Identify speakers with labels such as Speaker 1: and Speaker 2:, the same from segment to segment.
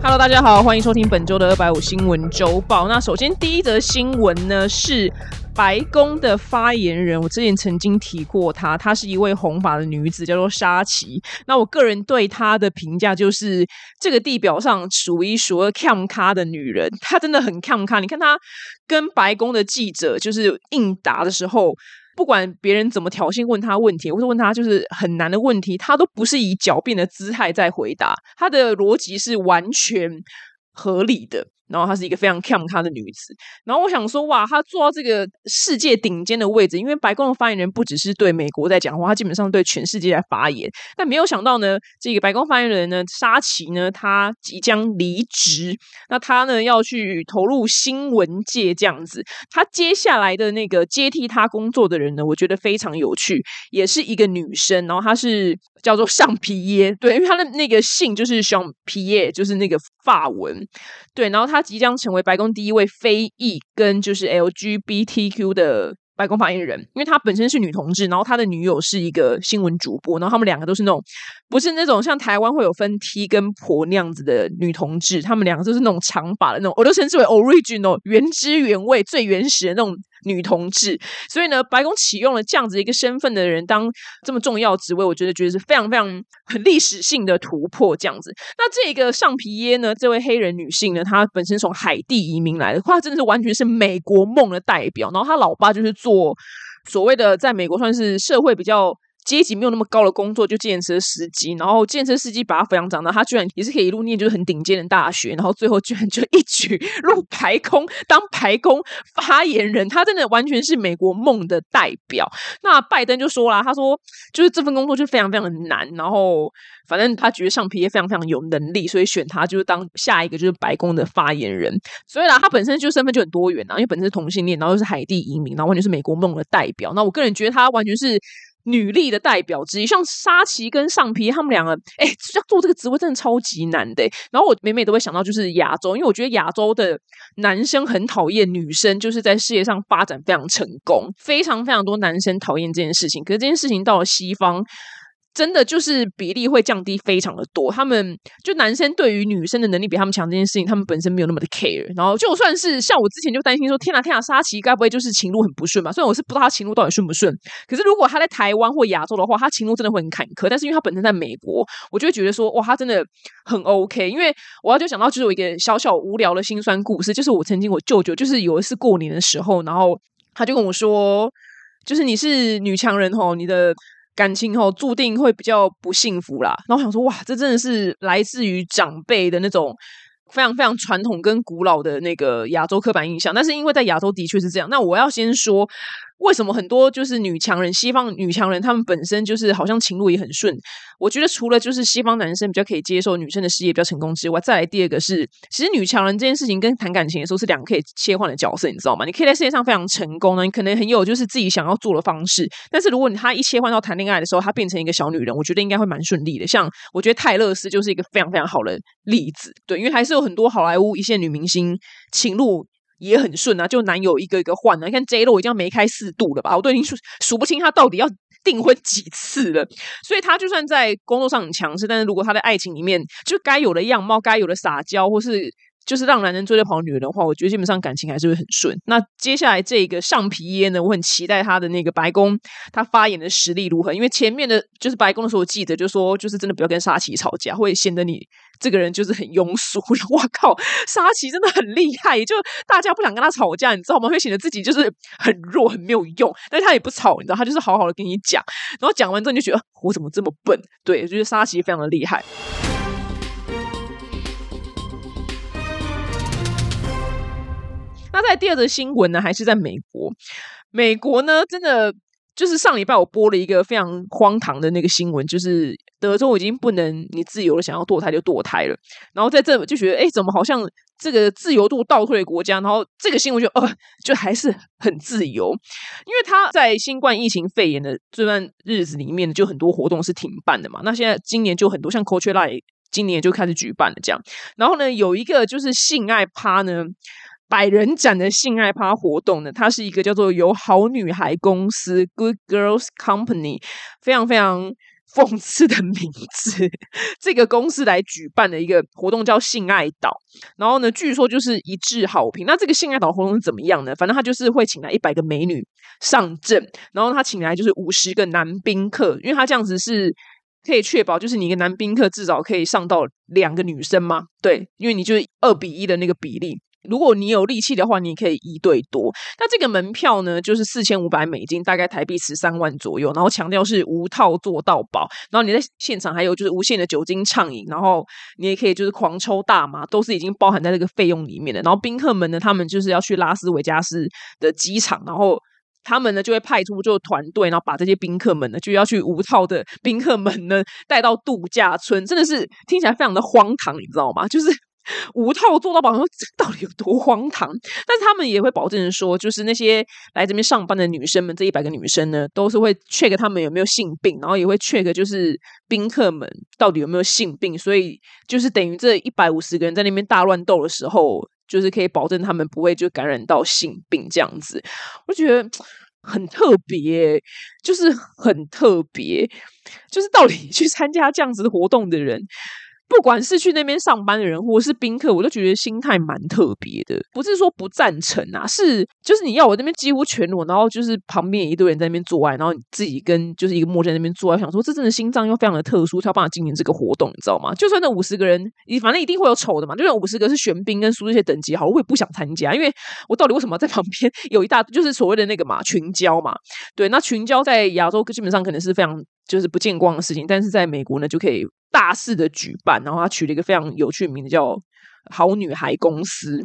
Speaker 1: Hello，大家好，欢迎收听本周的二百五新闻周报。那首先第一则新闻呢是白宫的发言人，我之前曾经提过她，她是一位红发的女子，叫做沙琪。那我个人对她的评价就是这个地表上数一数二 cam 咖的女人，她真的很 cam 咖。你看她跟白宫的记者就是应答的时候。不管别人怎么挑衅问他问题，或者问他就是很难的问题，他都不是以狡辩的姿态在回答，他的逻辑是完全合理的。然后她是一个非常 cam 她的女子，然后我想说，哇，她做到这个世界顶尖的位置，因为白宫的发言人不只是对美国在讲话，她基本上对全世界在发言。但没有想到呢，这个白宫发言人呢，沙奇呢，他即将离职，那他呢要去投入新闻界这样子。他接下来的那个接替他工作的人呢，我觉得非常有趣，也是一个女生，然后她是叫做橡皮耶，对，因为他的那个姓就是橡皮耶，就是那个法文，对，然后。他即将成为白宫第一位非裔跟就是 LGBTQ 的白宫发言人，因为他本身是女同志，然后他的女友是一个新闻主播，然后他们两个都是那种不是那种像台湾会有分 T 跟婆那样子的女同志，他们两个都是那种长发的那种，我都称之为 original 原汁原味最原始的那种。女同志，所以呢，白宫启用了这样子一个身份的人当这么重要职位，我觉得觉得是非常非常很历史性的突破。这样子，那这个上皮耶呢，这位黑人女性呢，她本身从海地移民来的，她真的是完全是美国梦的代表。然后她老爸就是做所谓的在美国算是社会比较。阶级没有那么高的工作，就建车司机，然后建车司机把他抚养长大，他居然也是可以一路念就是很顶尖的大学，然后最后居然就一举入白宫当白宫发言人，他真的完全是美国梦的代表。那拜登就说了，他说就是这份工作就非常非常的难，然后反正他觉得上皮也非常非常有能力，所以选他就是当下一个就是白宫的发言人。所以啦，他本身就身份就很多元啊，因为本身是同性恋，然后又是海地移民，然后完全是美国梦的代表。那我个人觉得他完全是。女力的代表之一，像沙琪跟上皮，他们两个，哎，要做这个职位真的超级难的。然后我每每都会想到，就是亚洲，因为我觉得亚洲的男生很讨厌女生，就是在事业上发展非常成功，非常非常多男生讨厌这件事情。可是这件事情到了西方。真的就是比例会降低非常的多，他们就男生对于女生的能力比他们强这件事情，他们本身没有那么的 care。然后就算是像我之前就担心说，天哪天哪，沙琪该不会就是情路很不顺吧？虽然我是不知道他情路到底顺不顺，可是如果他在台湾或亚洲的话，他情路真的会很坎坷。但是因为他本身在美国，我就会觉得说，哇，他真的很 OK。因为我要就想到就是有一个小小无聊的心酸故事，就是我曾经我舅舅就是有一次过年的时候，然后他就跟我说，就是你是女强人吼，你的。感情吼注定会比较不幸福啦。然后想说，哇，这真的是来自于长辈的那种非常非常传统跟古老的那个亚洲刻板印象。但是因为在亚洲的确是这样。那我要先说。为什么很多就是女强人，西方女强人，她们本身就是好像情路也很顺？我觉得除了就是西方男生比较可以接受女生的事业比较成功之外，再来第二个是，其实女强人这件事情跟谈感情的时候是两个可以切换的角色，你知道吗？你可以在事业上非常成功呢，你可能很有就是自己想要做的方式，但是如果你她一切换到谈恋爱的时候，她变成一个小女人，我觉得应该会蛮顺利的。像我觉得泰勒斯就是一个非常非常好的例子，对，因为还是有很多好莱坞一线女明星情路。也很顺啊，就男友一个一个换了。你看 J Lo 已经要梅开四度了吧？我都已经数数不清他到底要订婚几次了。所以他就算在工作上很强势，但是如果他在爱情里面就该有的样貌、该有的撒娇，或是就是让男人追着跑女人的话，我觉得基本上感情还是会很顺。那接下来这个上皮耶呢，我很期待他的那个白宫他发言的实力如何？因为前面的就是白宫的时候我记者就说，就是真的不要跟沙琪吵架，会显得你。这个人就是很庸俗，我靠，沙琪真的很厉害，就大家不想跟他吵架，你知道吗？会显得自己就是很弱，很没有用，但是他也不吵，你知道，他就是好好的跟你讲，然后讲完之后你就觉得我怎么这么笨？对，我觉得沙琪非常的厉害。那在第二则新闻呢，还是在美国，美国呢，真的。就是上礼拜我播了一个非常荒唐的那个新闻，就是德州已经不能你自由的想要堕胎就堕胎了，然后在这就觉得哎，怎么好像这个自由度倒退的国家，然后这个新闻就呃就还是很自由，因为他在新冠疫情肺炎的这段日子里面，就很多活动是停办的嘛。那现在今年就很多像 Coachella 今年就开始举办了这样，然后呢有一个就是性爱趴呢。百人展的性爱趴活动呢，它是一个叫做由好女孩公司 Good Girls Company 非常非常 讽刺的名字，这个公司来举办的一个活动叫性爱岛，然后呢，据说就是一致好评。那这个性爱岛活动是怎么样呢？反正他就是会请来一百个美女上阵，然后他请来就是五十个男宾客，因为他这样子是可以确保，就是你一个男宾客至少可以上到两个女生嘛，对，因为你就是二比一的那个比例。如果你有力气的话，你可以一对多。那这个门票呢，就是四千五百美金，大概台币十三万左右。然后强调是无套做到饱。然后你在现场还有就是无限的酒精畅饮，然后你也可以就是狂抽大麻，都是已经包含在这个费用里面的。然后宾客们呢，他们就是要去拉斯维加斯的机场，然后他们呢就会派出就团队，然后把这些宾客们呢就要去无套的宾客们呢带到度假村，真的是听起来非常的荒唐，你知道吗？就是。五套做到保，这 到底有多荒唐？但是他们也会保证说，就是那些来这边上班的女生们，这一百个女生呢，都是会 check 他们有没有性病，然后也会 check 就是宾客们到底有没有性病。所以就是等于这一百五十个人在那边大乱斗的时候，就是可以保证他们不会就感染到性病这样子。我觉得很特别，就是很特别，就是到底去参加这样子的活动的人。不管是去那边上班的人，或是宾客，我都觉得心态蛮特别的。不是说不赞成啊，是就是你要我那边几乎全裸，然后就是旁边一堆人在那边做爱，然后你自己跟就是一个陌生人那边做爱，想说这真的心脏又非常的特殊，才有办法进行这个活动，你知道吗？就算那五十个人，你反正一定会有丑的嘛。就算五十个是玄彬跟苏这些等级好，我也不想参加，因为我到底为什么在旁边有一大就是所谓的那个嘛群交嘛？对，那群交在亚洲基本上可能是非常。就是不见光的事情，但是在美国呢，就可以大肆的举办。然后他取了一个非常有趣的名字，叫“好女孩公司”。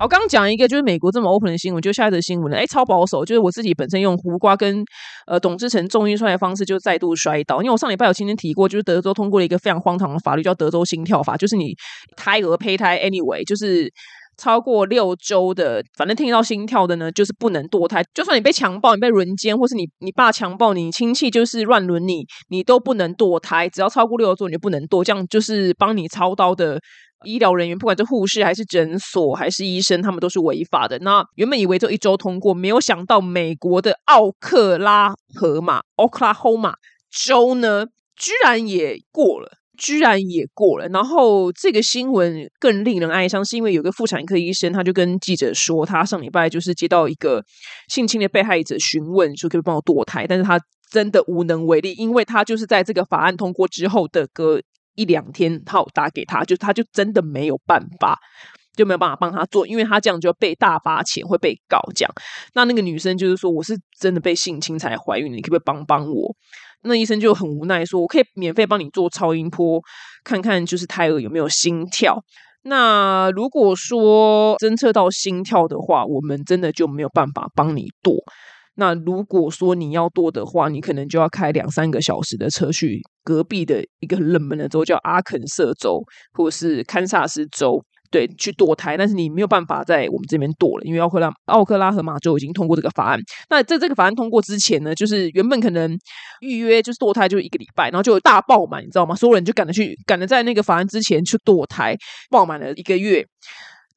Speaker 1: 好，刚刚讲一个就是美国这么 open 的新闻，就下一则新闻了。哎，超保守，就是我自己本身用胡瓜跟呃董志成重运算的方式，就再度摔倒。因为我上礼拜有今天提过，就是德州通过了一个非常荒唐的法律，叫德州心跳法，就是你胎儿胚胎 anyway，就是。超过六周的，反正听到心跳的呢，就是不能堕胎。就算你被强暴，你被轮奸，或是你你爸强暴你亲戚，就是乱伦你，你都不能堕胎。只要超过六周，你就不能堕。这样就是帮你操刀的医疗人员，不管是护士还是诊所还是医生，他们都是违法的。那原本以为就一周通过，没有想到美国的奥克拉荷马 （Oklahoma） 州呢，居然也过了。居然也过了，然后这个新闻更令人哀伤，是因为有个妇产科医生，他就跟记者说，他上礼拜就是接到一个性侵的被害者询问，说可以帮我堕胎，但是他真的无能为力，因为他就是在这个法案通过之后的隔一两天，他打给他，就他就真的没有办法，就没有办法帮他做，因为他这样就被大发钱，会被告。这样，那那个女生就是说，我是真的被性侵才怀孕，你可不可以帮帮我？那医生就很无奈说：“我可以免费帮你做超音波，看看就是胎儿有没有心跳。那如果说侦测到心跳的话，我们真的就没有办法帮你剁。那如果说你要剁的话，你可能就要开两三个小时的车去隔壁的一个冷门的州，叫阿肯色州或者是堪萨斯州。”对，去堕胎，但是你没有办法在我们这边堕了，因为奥克拉奥克拉荷马州已经通过这个法案。那在这个法案通过之前呢，就是原本可能预约就是堕胎就一个礼拜，然后就有大爆满，你知道吗？所有人就赶着去，赶着在那个法案之前去堕胎，爆满了一个月。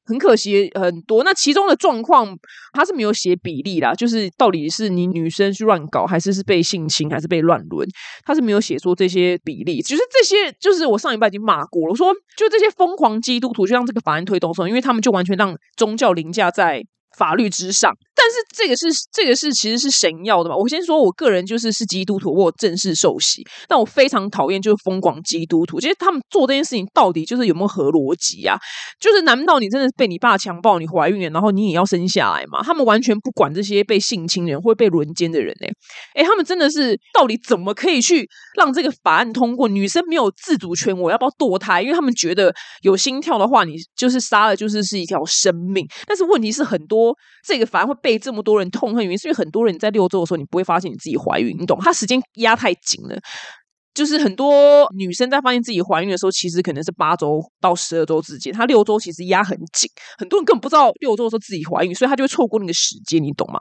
Speaker 1: 很可惜，很多那其中的状况，他是没有写比例啦，就是到底是你女生去乱搞，还是是被性侵，还是被乱伦，他是没有写出这些比例。其实这些就是我上一拜已经骂过了，我说就这些疯狂基督徒，就让这个法案推动的时候，因为他们就完全让宗教凌驾在。法律之上，但是这个是这个是其实是神要的嘛？我先说，我个人就是是基督徒，我正式受洗，但我非常讨厌就是疯狂基督徒，其实他们做这件事情到底就是有没有合逻辑啊？就是难道你真的被你爸强暴，你怀孕了，然后你也要生下来吗？他们完全不管这些被性侵人或被轮奸的人呢？哎，他们真的是到底怎么可以去让这个法案通过？女生没有自主权，我要不要堕胎？因为他们觉得有心跳的话，你就是杀了，就是是一条生命。但是问题是很多。这个法案会被被这么多人痛恨，原因是因为很多人在六周的时候，你不会发现你自己怀孕，你懂？他时间压太紧了，就是很多女生在发现自己怀孕的时候，其实可能是八周到十二周之间，她六周其实压很紧，很多人根本不知道六周的时候自己怀孕，所以她就会错过那个时间，你懂吗？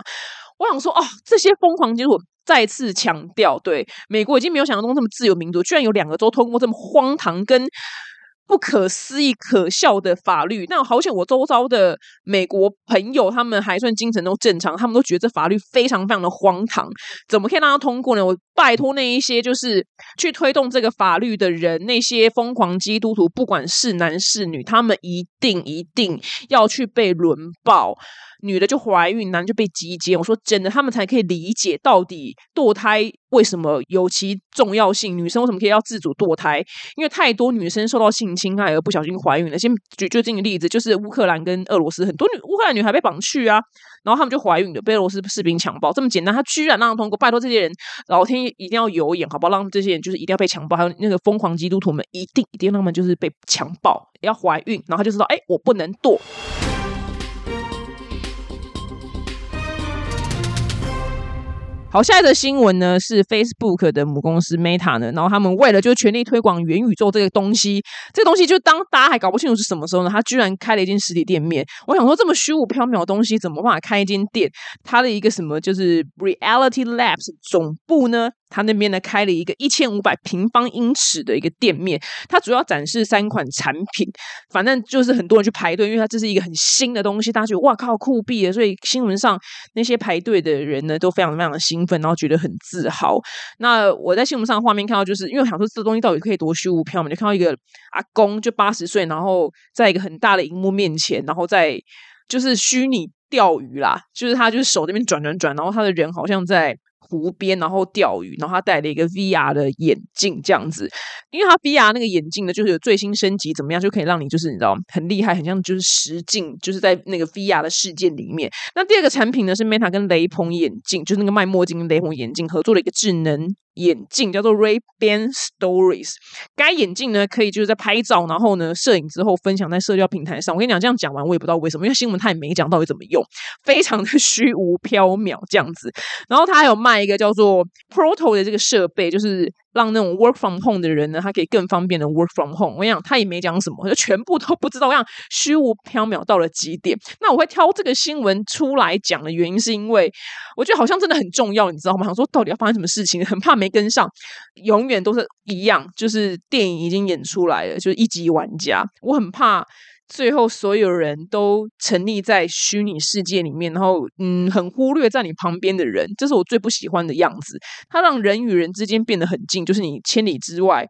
Speaker 1: 我想说，哦，这些疯狂结果再次强调，对美国已经没有想象中这么自由民主，居然有两个州通过这么荒唐跟。不可思议、可笑的法律。那好险，我周遭的美国朋友他们还算精神都正常，他们都觉得这法律非常非常的荒唐，怎么可以让它通过呢？我拜托那一些就是去推动这个法律的人，那些疯狂基督徒，不管是男是女，他们一定一定要去被轮爆。女的就怀孕，男就被集结。我说真的，他们才可以理解到底堕胎为什么有其重要性。女生为什么可以要自主堕胎？因为太多女生受到性侵害而不小心怀孕了。先举最近的例子，就是乌克兰跟俄罗斯很多女乌克兰女孩被绑去啊，然后他们就怀孕了，被俄罗斯士兵强暴，这么简单，他居然让通过。拜托这些人，老天一定要有眼，好不好？让这些人就是一定要被强暴，还有那个疯狂基督徒们，一定一定让他们就是被强暴，要怀孕，然后就知道，哎，我不能堕。好，下一则新闻呢是 Facebook 的母公司 Meta 呢，然后他们为了就全力推广元宇宙这个东西，这个东西就当大家还搞不清楚是什么时候呢，他居然开了一间实体店面。我想说，这么虚无缥缈的东西，怎么办法开一间店？它的一个什么就是 Reality Labs 总部呢？他那边呢开了一个一千五百平方英尺的一个店面，它主要展示三款产品，反正就是很多人去排队，因为它这是一个很新的东西，大家觉得哇靠酷毙了，所以新闻上那些排队的人呢都非常非常的兴奋，然后觉得很自豪。那我在新闻上的画面看到，就是因为我想说这东西到底可以多虚无缥缈，就看到一个阿公就八十岁，然后在一个很大的荧幕面前，然后在就是虚拟钓鱼啦，就是他就是手那边转转转，然后他的人好像在。湖边，然后钓鱼，然后他戴了一个 VR 的眼镜，这样子，因为他 VR 那个眼镜呢，就是有最新升级，怎么样就可以让你就是你知道很厉害，很像就是实境，就是在那个 VR 的世界里面。那第二个产品呢是 Meta 跟雷朋眼镜，就是那个卖墨镜跟雷朋眼镜合作的一个智能。眼镜叫做 Ray Ban Stories，该眼镜呢可以就是在拍照，然后呢摄影之后分享在社交平台上。我跟你讲，这样讲完我也不知道为什么，因为新闻它也没讲到底怎么用，非常的虚无缥缈这样子。然后他还有卖一个叫做 Proto 的这个设备，就是。让那种 work from home 的人呢，他可以更方便的 work from home。我跟你讲，他也没讲什么，就全部都不知道，我讲虚无缥缈到了极点。那我会挑这个新闻出来讲的原因，是因为我觉得好像真的很重要，你知道吗？想说到底要发生什么事情，很怕没跟上。永远都是一样，就是电影已经演出来了，就是一级玩家。我很怕。最后，所有人都沉溺在虚拟世界里面，然后嗯，很忽略在你旁边的人，这是我最不喜欢的样子。它让人与人之间变得很近，就是你千里之外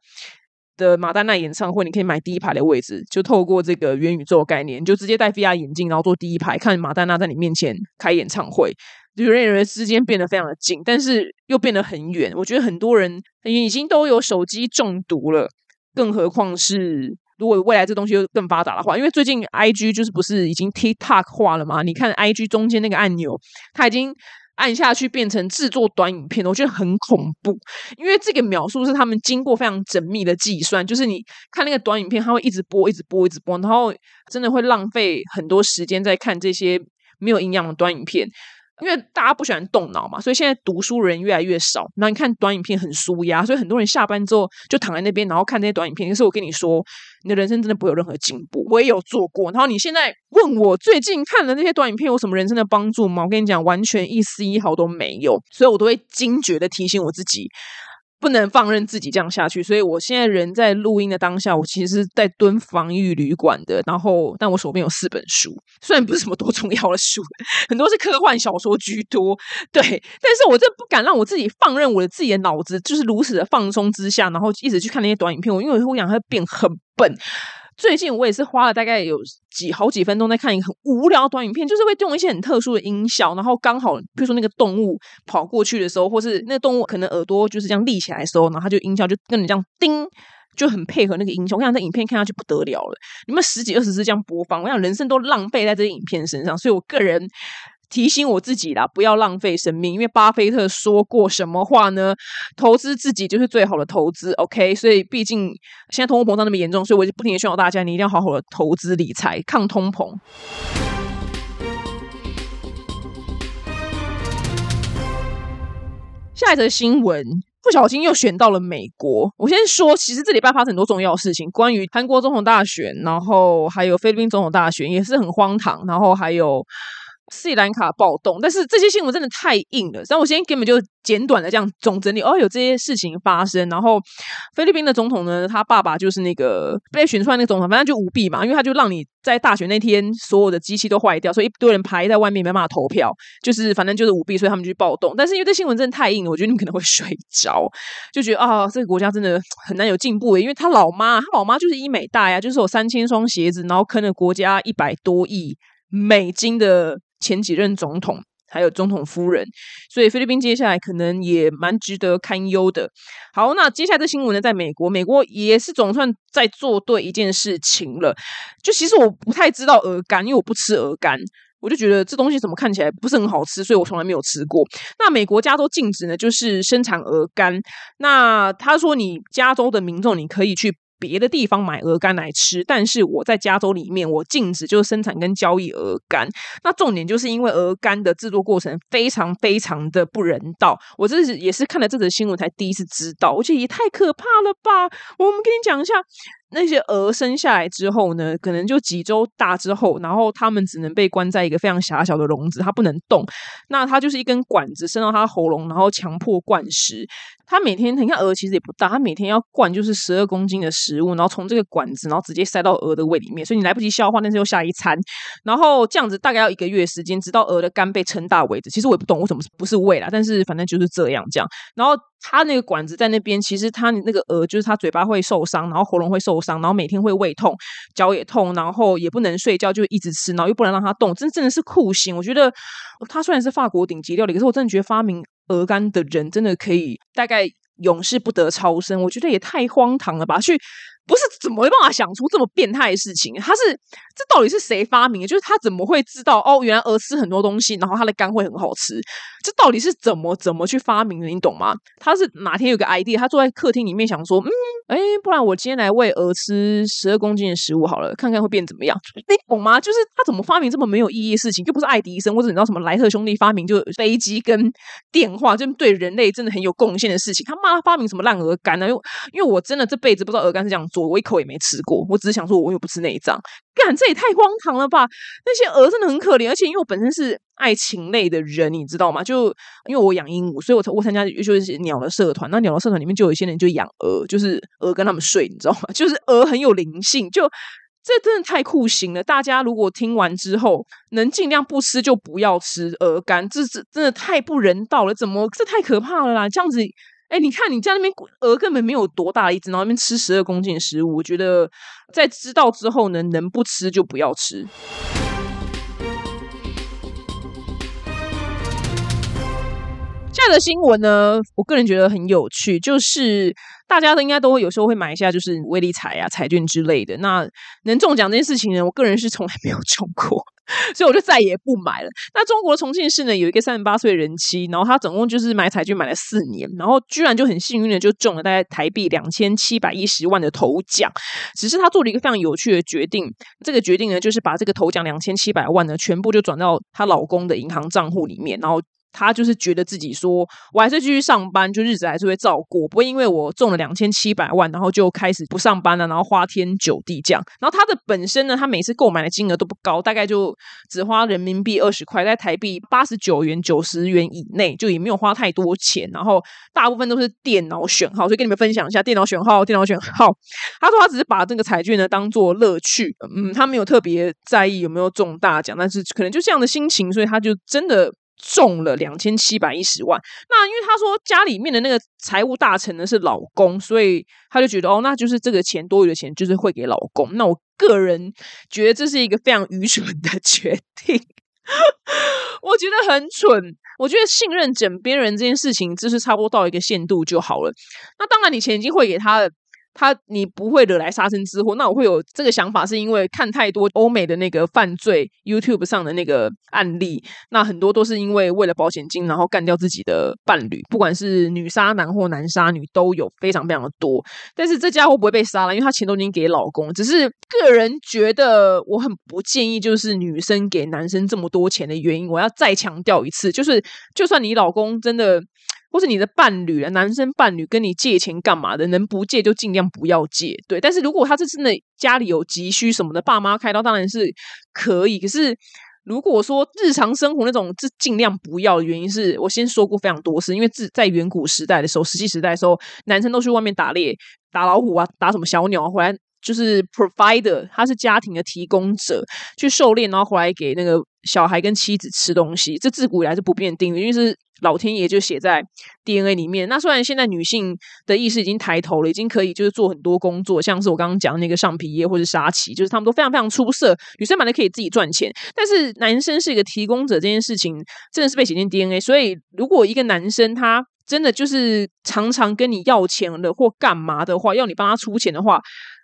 Speaker 1: 的马丹娜演唱会，你可以买第一排的位置，就透过这个元宇宙概念，就直接戴 VR 眼镜，然后坐第一排看马丹娜在你面前开演唱会，就人与人之间变得非常的近，但是又变得很远。我觉得很多人已经都有手机中毒了，更何况是。如果未来这东西又更发达的话，因为最近 I G 就是不是已经 TikTok 化了吗？你看 I G 中间那个按钮，它已经按下去变成制作短影片了，我觉得很恐怖。因为这个描述是他们经过非常缜密的计算，就是你看那个短影片，它会一直播、一直播、一直播，然后真的会浪费很多时间在看这些没有营养的短影片。因为大家不喜欢动脑嘛，所以现在读书人越来越少。那你看短影片很舒压，所以很多人下班之后就躺在那边，然后看那些短影片。可是我跟你说，你的人生真的不会有任何进步。我也有做过。然后你现在问我最近看的那些短影片有什么人生的帮助吗？我跟你讲，完全一丝一毫都没有。所以我都会惊觉的提醒我自己。不能放任自己这样下去，所以我现在人在录音的当下，我其实是在蹲防御旅馆的。然后，但我手边有四本书，虽然不是什么多重要的书，很多是科幻小说居多。对，但是我真不敢让我自己放任我的自己的脑子，就是如此的放松之下，然后一直去看那些短影片。我因为我想它变很笨。最近我也是花了大概有几好几分钟在看一个很无聊的短影片，就是会用一些很特殊的音效，然后刚好比如说那个动物跑过去的时候，或是那个动物可能耳朵就是这样立起来的时候，然后它就音效就跟你这样叮，就很配合那个音效。我想这影片看下去不得了了，你们十几二十次这样播放，我想人生都浪费在这些影片身上，所以我个人。提醒我自己啦，不要浪费生命。因为巴菲特说过什么话呢？投资自己就是最好的投资。OK，所以毕竟现在通货膨胀那么严重，所以我就不停的劝告大家，你一定要好好的投资理财，抗通膨。下一则新闻，不小心又选到了美国。我先说，其实这礼拜发生很多重要的事情，关于韩国总统大选，然后还有菲律宾总统大选，也是很荒唐。然后还有。斯里兰卡暴动，但是这些新闻真的太硬了。然后我先根本就简短的这样总整理，哦，有这些事情发生。然后菲律宾的总统呢，他爸爸就是那个被选出来那个总统，反正就舞弊嘛，因为他就让你在大选那天所有的机器都坏掉，所以一堆人排在外面没办法投票，就是反正就是舞弊，所以他们就暴动。但是因为这新闻真的太硬了，我觉得你可能会 睡着，就觉得啊，这个国家真的很难有进步。因为他老妈，他老妈就是医美大呀，就是有三千双鞋子，然后坑了国家一百多亿美金的前几任总统。还有总统夫人，所以菲律宾接下来可能也蛮值得堪忧的。好，那接下来的新闻呢，在美国，美国也是总算在做对一件事情了。就其实我不太知道鹅肝，因为我不吃鹅肝，我就觉得这东西怎么看起来不是很好吃，所以我从来没有吃过。那美国加州禁止呢，就是生产鹅肝。那他说，你加州的民众你可以去。别的地方买鹅肝来吃，但是我在加州里面，我禁止就是生产跟交易鹅肝。那重点就是因为鹅肝的制作过程非常非常的不人道。我这是也是看了这则新闻才第一次知道，而且也太可怕了吧！我们跟你讲一下。那些鹅生下来之后呢，可能就几周大之后，然后它们只能被关在一个非常狭小的笼子，它不能动。那它就是一根管子伸到它喉咙，然后强迫灌食。它每天你看鹅其实也不大，它每天要灌就是十二公斤的食物，然后从这个管子，然后直接塞到鹅的胃里面，所以你来不及消化，但是又下一餐。然后这样子大概要一个月时间，直到鹅的肝被撑大为止。其实我也不懂为什么不是胃啦，但是反正就是这样这样。然后。他那个管子在那边，其实他那个鹅就是他嘴巴会受伤，然后喉咙会受伤，然后每天会胃痛、脚也痛，然后也不能睡觉，就一直吃，然后又不能让它动，真真的是酷刑。我觉得他虽然是法国顶级料理，可是我真的觉得发明鹅肝的人真的可以大概永世不得超生。我觉得也太荒唐了吧！去。不是怎么会办法想出这么变态的事情？他是这到底是谁发明的？就是他怎么会知道哦？原来鹅吃很多东西，然后它的肝会很好吃。这到底是怎么怎么去发明的？你懂吗？他是哪天有个 idea，他坐在客厅里面想说，嗯，哎，不然我今天来喂鹅吃十二公斤的食物好了，看看会变怎么样？你懂吗？就是他怎么发明这么没有意义的事情？又不是爱迪生或者你知道什么莱特兄弟发明就飞机跟电话，就对人类真的很有贡献的事情。他妈发明什么烂鹅肝呢？因为因为我真的这辈子不知道鹅肝是这样我一口也没吃过，我只是想说，我又不吃内脏，干这也太荒唐了吧！那些鹅真的很可怜，而且因为我本身是爱禽类的人，你知道吗？就因为我养鹦鹉，所以我我参加就是鸟的社团。那鸟的社团里面就有一些人就养鹅，就是鹅跟他们睡，你知道吗？就是鹅很有灵性，就这真的太酷刑了。大家如果听完之后能尽量不吃，就不要吃鹅肝，这这真的太不人道了。怎么这太可怕了啦？这样子。哎，你看你在那边鹅根本没有多大一只，然后那边吃十二公斤的食物，我觉得在知道之后呢，能不吃就不要吃。下的新闻呢，我个人觉得很有趣，就是大家都应该都会有时候会买一下，就是威力彩啊、彩券之类的。那能中奖这件事情呢，我个人是从来没有中过。所以我就再也不买了。那中国重庆市呢，有一个三十八岁人妻，然后她总共就是买彩券买了四年，然后居然就很幸运的就中了大概台币两千七百一十万的头奖。只是她做了一个非常有趣的决定，这个决定呢，就是把这个头奖两千七百万呢，全部就转到她老公的银行账户里面，然后。他就是觉得自己说，我还是继续上班，就日子还是会照过，不会因为我中了两千七百万，然后就开始不上班了，然后花天酒地这样。然后他的本身呢，他每次购买的金额都不高，大概就只花人民币二十块，在台币八十九元、九十元以内，就也没有花太多钱。然后大部分都是电脑选号，所以跟你们分享一下电脑选号。电脑选号，他说他只是把这个彩券呢当做乐趣，嗯，他没有特别在意有没有中大奖，但是可能就这样的心情，所以他就真的。中了两千七百一十万，那因为他说家里面的那个财务大臣呢是老公，所以他就觉得哦，那就是这个钱多余的钱就是会给老公。那我个人觉得这是一个非常愚蠢的决定，我觉得很蠢。我觉得信任枕边人这件事情，就是差不多到一个限度就好了。那当然，你钱已经汇给他了。他你不会惹来杀身之祸，那我会有这个想法，是因为看太多欧美的那个犯罪 YouTube 上的那个案例，那很多都是因为为了保险金，然后干掉自己的伴侣，不管是女杀男或男杀女，都有非常非常的多。但是这家伙不会被杀了，因为他钱都已经给老公。只是个人觉得，我很不建议，就是女生给男生这么多钱的原因，我要再强调一次，就是就算你老公真的。或是你的伴侣啊，男生伴侣跟你借钱干嘛的？能不借就尽量不要借。对，但是如果他是真的家里有急需什么的，爸妈开刀当然是可以。可是如果说日常生活那种，这尽量不要的原因是我先说过非常多次，因为自在远古时代的时候，石器时代的时候，男生都去外面打猎、打老虎啊，打什么小鸟回来。就是 provider，他是家庭的提供者，去狩猎，然后回来给那个小孩跟妻子吃东西。这自古以来是不变定律，因为是老天爷就写在 DNA 里面。那虽然现在女性的意识已经抬头了，已经可以就是做很多工作，像是我刚刚讲的那个上皮业或者沙琪，就是他们都非常非常出色。女生本来可以自己赚钱，但是男生是一个提供者，这件事情真的是被写进 DNA。所以如果一个男生他真的就是常常跟你要钱了或干嘛的话，要你帮他出钱的话。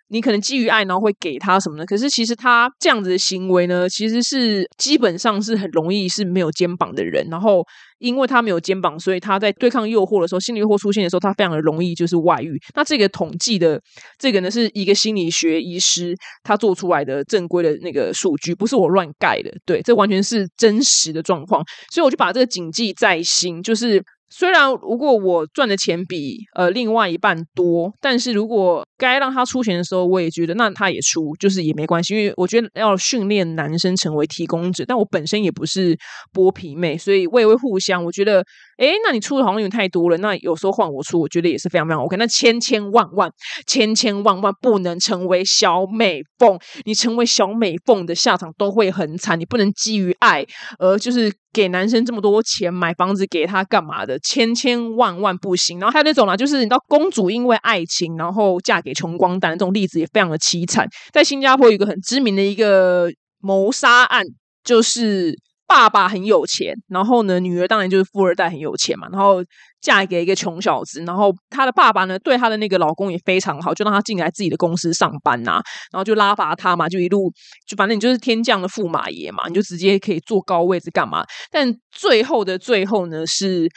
Speaker 1: 你可能基于爱，然后会给他什么的？可是其实他这样子的行为呢，其实是基本上是很容易是没有肩膀的人。然后因为他没有肩膀，所以他在对抗诱惑的时候，心理诱惑出现的时候，他非常的容易就是外遇。那这个统计的这个呢，是一个心理学医师他做出来的正规的那个数据，不是我乱盖的。对，这完全是真实的状况。所以我就把这个谨记在心，就是。虽然如果我赚的钱比呃另外一半多，但是如果该让他出钱的时候，我也觉得那他也出，就是也没关系，因为我觉得要训练男生成为提供者，但我本身也不是剥皮妹，所以我也会互相，我觉得。哎，那你出的好像有点太多了。那有时候换我出，我觉得也是非常非常 OK。那千千万万、千千万万不能成为小美凤，你成为小美凤的下场都会很惨。你不能基于爱而就是给男生这么多钱买房子给他干嘛的？千千万万不行。然后还有那种啊，就是你知道公主因为爱情然后嫁给穷光蛋这种例子也非常的凄惨。在新加坡有一个很知名的一个谋杀案，就是。爸爸很有钱，然后呢，女儿当然就是富二代很有钱嘛，然后嫁给一个穷小子，然后她的爸爸呢，对她的那个老公也非常好，就让她进来自己的公司上班呐，然后就拉拔她嘛，就一路就反正你就是天降的驸马爷嘛，你就直接可以坐高位置干嘛？但最后的最后呢，是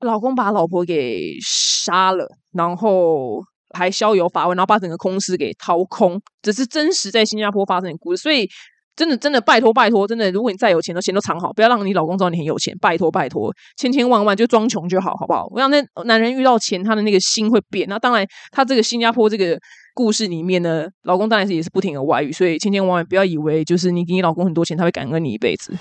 Speaker 1: 老公把老婆给杀了，然后还逍遥法外，然后把整个公司给掏空，这是真实在新加坡发生的故事，所以。真的，真的，拜托，拜托，真的，如果你再有钱，都钱都藏好，不要让你老公知道你很有钱。拜托，拜托，千千万万就装穷就好，好不好？我想那男人遇到钱，他的那个心会变。那当然，他这个新加坡这个故事里面呢，老公当然是也是不停的外遇，所以千千万万不要以为就是你给你老公很多钱，他会感恩你一辈子。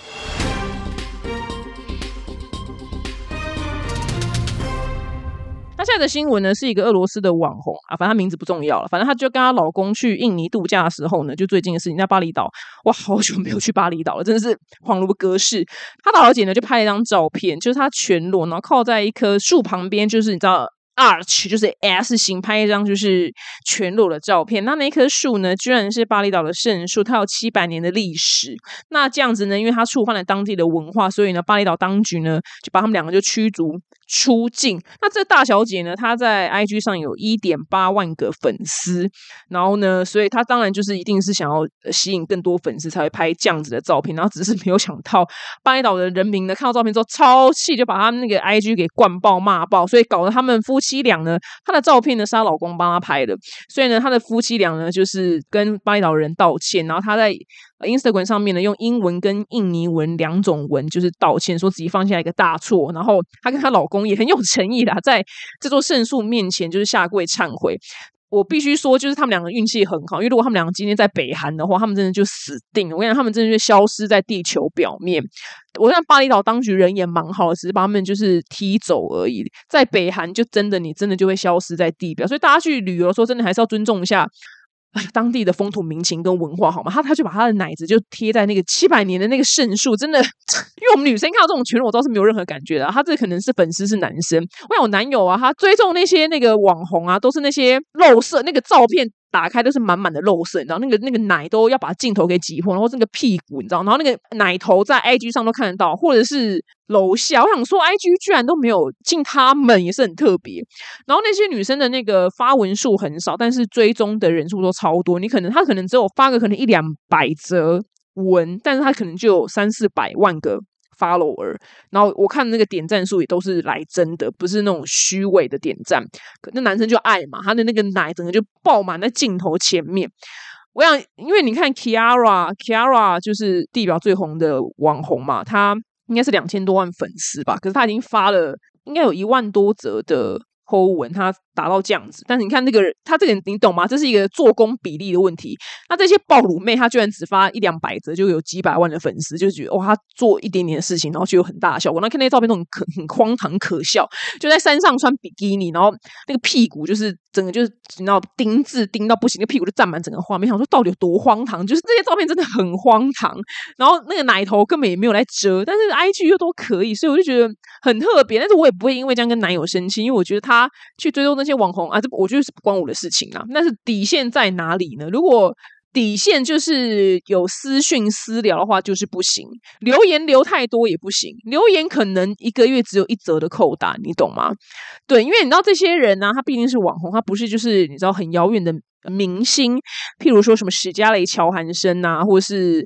Speaker 1: 现在的新闻呢，是一个俄罗斯的网红啊，反正她名字不重要了。反正她就跟她老公去印尼度假的时候呢，就最近的事情在巴厘岛。哇，好久没有去巴厘岛了，真的是恍如隔世。她老姐呢就拍了一张照片，就是她全裸，然后靠在一棵树旁边，就是你知道。Arch 就是 S 型，拍一张就是全裸的照片。那那棵树呢，居然是巴厘岛的圣树，它有七百年的历史。那这样子呢，因为它触犯了当地的文化，所以呢，巴厘岛当局呢就把他们两个就驱逐出境。那这大小姐呢，她在 IG 上有一点八万个粉丝，然后呢，所以她当然就是一定是想要吸引更多粉丝才会拍这样子的照片。然后只是没有想到巴厘岛的人民呢，看到照片之后超气，就把他那个 IG 给灌爆骂爆，所以搞得他们夫。妻俩呢，她的照片呢是她老公帮她拍的，所以呢，她的夫妻俩呢就是跟巴厘岛人道歉，然后她在 Instagram 上面呢用英文跟印尼文两种文就是道歉，说自己犯下一个大错，然后她跟她老公也很有诚意的在这座圣树面前就是下跪忏悔。我必须说，就是他们两个运气很好，因为如果他们两个今天在北韩的话，他们真的就死定了。我跟你讲，他们真的就消失在地球表面。我看巴厘岛当局人也蛮好的，只是把他们就是踢走而已。在北韩，就真的你真的就会消失在地表。所以大家去旅游，说真的还是要尊重一下。当地的风土民情跟文化好吗？他他就把他的奶子就贴在那个七百年的那个圣树，真的，因为我们女生看到这种全裸照是没有任何感觉的。他这可能是粉丝是男生，我有男友啊，他追踪那些那个网红啊，都是那些肉色那个照片。打开都是满满的肉色，你知道那个那个奶都要把镜头给挤破，然后那个屁股你知道，然后那个奶头在 IG 上都看得到，或者是楼下。我想说，IG 居然都没有进他们，也是很特别。然后那些女生的那个发文数很少，但是追踪的人数都超多。你可能他可能只有发个可能一两百则文，但是他可能就有三四百万个。follower，然后我看那个点赞数也都是来真的，不是那种虚伪的点赞。那男生就爱嘛，他的那个奶整个就爆满在镜头前面。我想，因为你看 Kiara，Kiara 就是地表最红的网红嘛，他应该是两千多万粉丝吧，可是他已经发了应该有一万多则的 po 文，他达到这样子。但是你看那个人，他这个你懂吗？这是一个做工比例的问题。那这些暴乳妹，她居然只发一两百则，就有几百万的粉丝，就觉得哇，她做一点点的事情，然后就有很大的效果。那看那些照片都很可很荒唐可笑，就在山上穿比基尼，然后那个屁股就是整个就是你知道钉字钉到不行，那屁股就占满整个画面。想说到底有多荒唐？就是这些照片真的很荒唐。然后那个奶头根本也没有来遮，但是 IG 又都可以，所以我就觉得很特别。但是我也不会因为这样跟男友生气，因为我觉得他去追踪那些网红啊，这我觉得是不关我的事情啊。但是底线在哪里呢？如果底线就是有私讯私聊的话，就是不行；留言留太多也不行。留言可能一个月只有一则的扣打，你懂吗？对，因为你知道这些人呢，他毕竟是网红，他不是就是你知道很遥远的。明星，譬如说什么史嘉蕾·乔韩森呐，或者是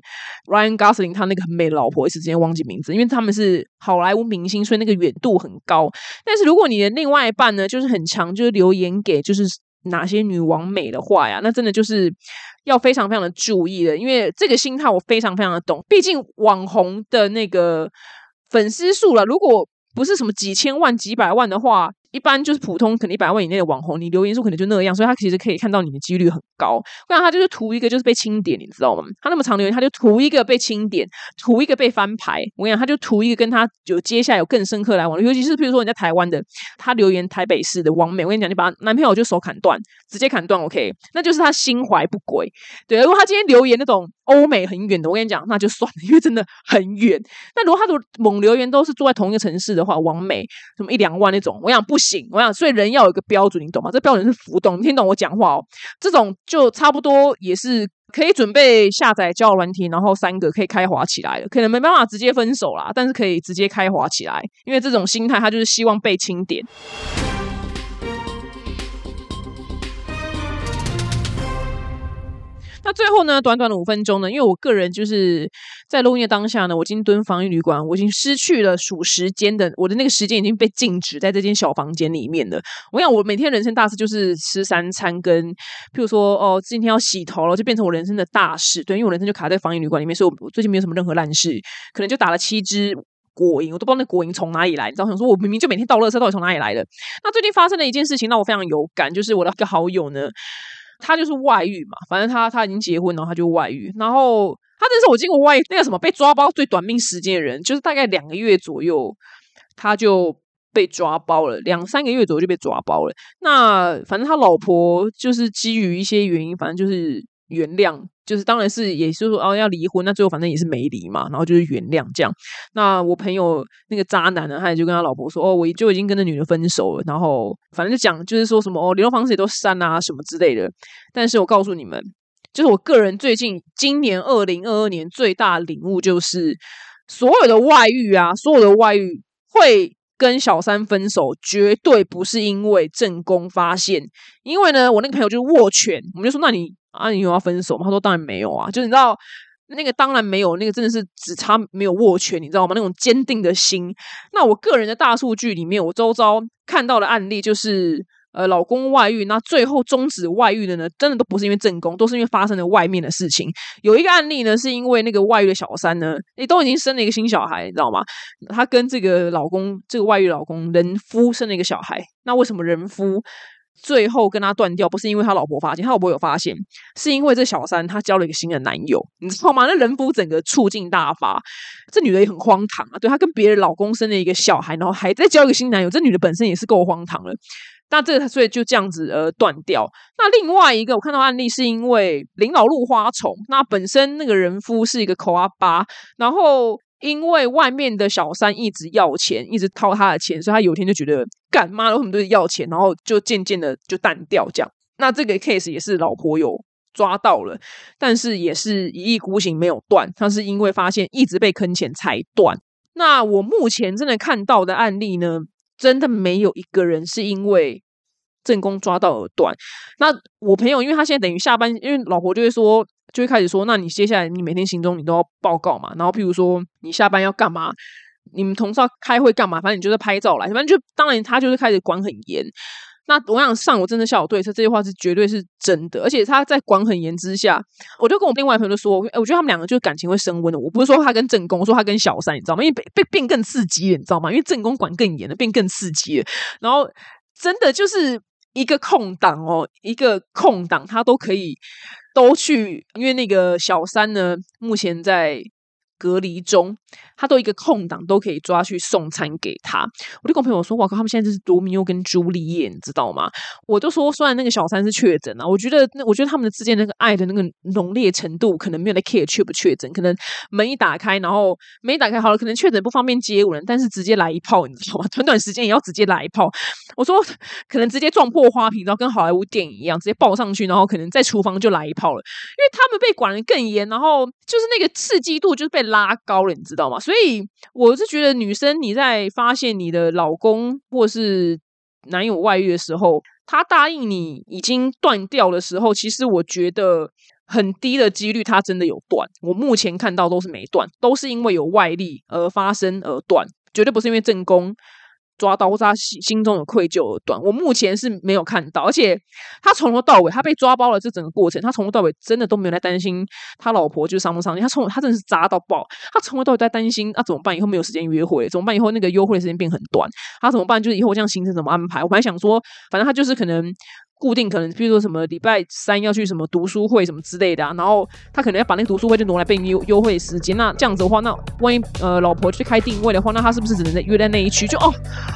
Speaker 1: Ryan Gosling，他那个很美的老婆，一时之间忘记名字，因为他们是好莱坞明星，所以那个远度很高。但是如果你的另外一半呢，就是很强，就是留言给就是哪些女王美的话呀，那真的就是要非常非常的注意的，因为这个心态我非常非常的懂。毕竟网红的那个粉丝数了，如果不是什么几千万、几百万的话。一般就是普通，可能一百万以内的网红，你留言数可能就那样，所以他其实可以看到你的几率很高。不然他就是图一个就是被清点，你知道吗？他那么长留言，他就图一个被清点，图一个被翻牌。我跟你讲，他就图一个跟他有接下来有更深刻来往。尤其是譬如说人家台湾的，他留言台北市的王美，我跟你讲，你把男朋友就手砍断，直接砍断，OK，那就是他心怀不轨。对，如果他今天留言那种欧美很远的，我跟你讲，那就算了，因为真的很远。那如果他的猛留言都是住在同一个城市的话，王美什么一两万那种，我想不。行，我想，所以人要有一个标准，你懂吗？这标准是浮动，你听懂我讲话哦？这种就差不多也是可以准备下载交友软体，然后三个可以开滑起来了。可能没办法直接分手啦，但是可以直接开滑起来，因为这种心态他就是希望被清点。那最后呢？短短的五分钟呢？因为我个人就是在录音的当下呢，我已经蹲防疫旅馆，我已经失去了数时间的，我的那个时间已经被禁止在这间小房间里面了。我想，我每天人生大事就是吃三餐，跟譬如说哦，今天要洗头了，就变成我人生的大事。对，因为我人生就卡在防疫旅馆里面，所以我最近没有什么任何烂事，可能就打了七支果蝇，我都不知道那果蝇从哪里来。你知道，想说我明明就每天倒垃圾，到底从哪里来的？那最近发生的一件事情让我非常有感，就是我的一个好友呢。他就是外遇嘛，反正他他已经结婚了，他就外遇。然后他这是我见过外那个什么被抓包最短命时间的人，就是大概两个月左右，他就被抓包了，两三个月左右就被抓包了。那反正他老婆就是基于一些原因，反正就是原谅。就是当然是，也是说哦要离婚，那最后反正也是没离嘛，然后就是原谅这样。那我朋友那个渣男呢，他也就跟他老婆说哦，我就已经跟那女的分手了，然后反正就讲就是说什么哦，联络方式也都删啊什么之类的。但是我告诉你们，就是我个人最近今年二零二二年最大的领悟就是，所有的外遇啊，所有的外遇会跟小三分手，绝对不是因为正宫发现，因为呢，我那个朋友就是握拳，我们就说那你。啊，你又要分手吗？他说当然没有啊，就你知道那个当然没有，那个真的是只差没有握拳，你知道吗？那种坚定的心。那我个人的大数据里面，我周遭看到的案例就是，呃，老公外遇，那最后终止外遇的呢，真的都不是因为正宫，都是因为发生了外面的事情。有一个案例呢，是因为那个外遇的小三呢，你都已经生了一个新小孩，你知道吗？他跟这个老公，这个外遇老公人夫生了一个小孩，那为什么人夫？最后跟他断掉，不是因为他老婆发现，他老婆有发现，是因为这小三他交了一个新的男友，你知道吗？那人夫整个醋劲大发，这女的也很荒唐啊！对她跟别的老公生了一个小孩，然后还在交一个新男友，这女的本身也是够荒唐了。那这个所以就这样子呃断掉。那另外一个我看到案例是因为林老入花丛，那本身那个人夫是一个口阿巴，然后。因为外面的小三一直要钱，一直掏他的钱，所以他有一天就觉得干妈有很多要钱，然后就渐渐的就淡掉。这样，那这个 case 也是老婆有抓到了，但是也是一意孤行没有断。他是因为发现一直被坑钱才断。那我目前真的看到的案例呢，真的没有一个人是因为正宫抓到而断。那我朋友，因为他现在等于下班，因为老婆就会说。就会开始说，那你接下来你每天行踪你都要报告嘛？然后譬如说你下班要干嘛？你们同事要开会干嘛？反正你就是拍照来，反正就当然他就是开始管很严。那我想上我真的下有对策，这句话是绝对是真的。而且他在管很严之下，我就跟我另外朋友说，哎，我觉得他们两个就是感情会升温的。我不是说他跟正宫，说他跟小三，你知道吗？因为被变更刺激了，你知道吗？因为正宫管更严了，变更刺激了。然后真的就是一个空档哦，一个空档，他都可以都去，因为那个小三呢，目前在。隔离中，他都一个空档都可以抓去送餐给他。我就跟朋友说：“哇靠，他们现在就是罗密欧跟朱丽叶，你知道吗？”我就说：“虽然那个小三是确诊啊，我觉得那我觉得他们的之间那个爱的那个浓烈程度，可能没有在 care 确不确诊。可能门一打开，然后没打开好了，可能确诊不方便接吻，但是直接来一炮，你知道吗？短短时间也要直接来一炮。我说可能直接撞破花瓶，然后跟好莱坞电影一样，直接抱上去，然后可能在厨房就来一炮了。因为他们被管的更严，然后就是那个刺激度就是被。拉高了，你知道吗？所以我是觉得，女生你在发现你的老公或是男友外遇的时候，他答应你已经断掉的时候，其实我觉得很低的几率他真的有断。我目前看到都是没断，都是因为有外力而发生而断，绝对不是因为正宫。抓到，或者他心心中有愧疚而短，我目前是没有看到，而且他从头到尾，他被抓包了这整个过程，他从头到尾真的都没有在担心他老婆就伤不伤心，他从他真的是渣到爆，他从头到尾在担心啊怎么办？以后没有时间约会，怎么办？以后那个约会的时间变很短，他怎么办？就是以后这样行程怎么安排？我本来想说，反正他就是可能。固定可能，比如说什么礼拜三要去什么读书会什么之类的啊，然后他可能要把那个读书会就挪来被优优惠时间。那这样子的话，那万一呃老婆去开定位的话，那他是不是只能在约在那一区？就哦，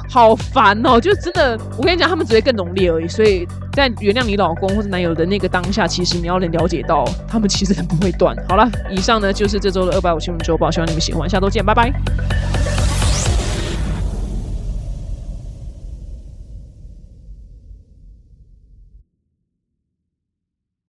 Speaker 1: 好烦哦！就真的，我跟你讲，他们只会更浓烈而已。所以在原谅你老公或者男友的那个当下，其实你要能了解到，他们其实不会断。好了，以上呢就是这周的二百五新闻周报，希望你们喜欢，下周见，拜拜。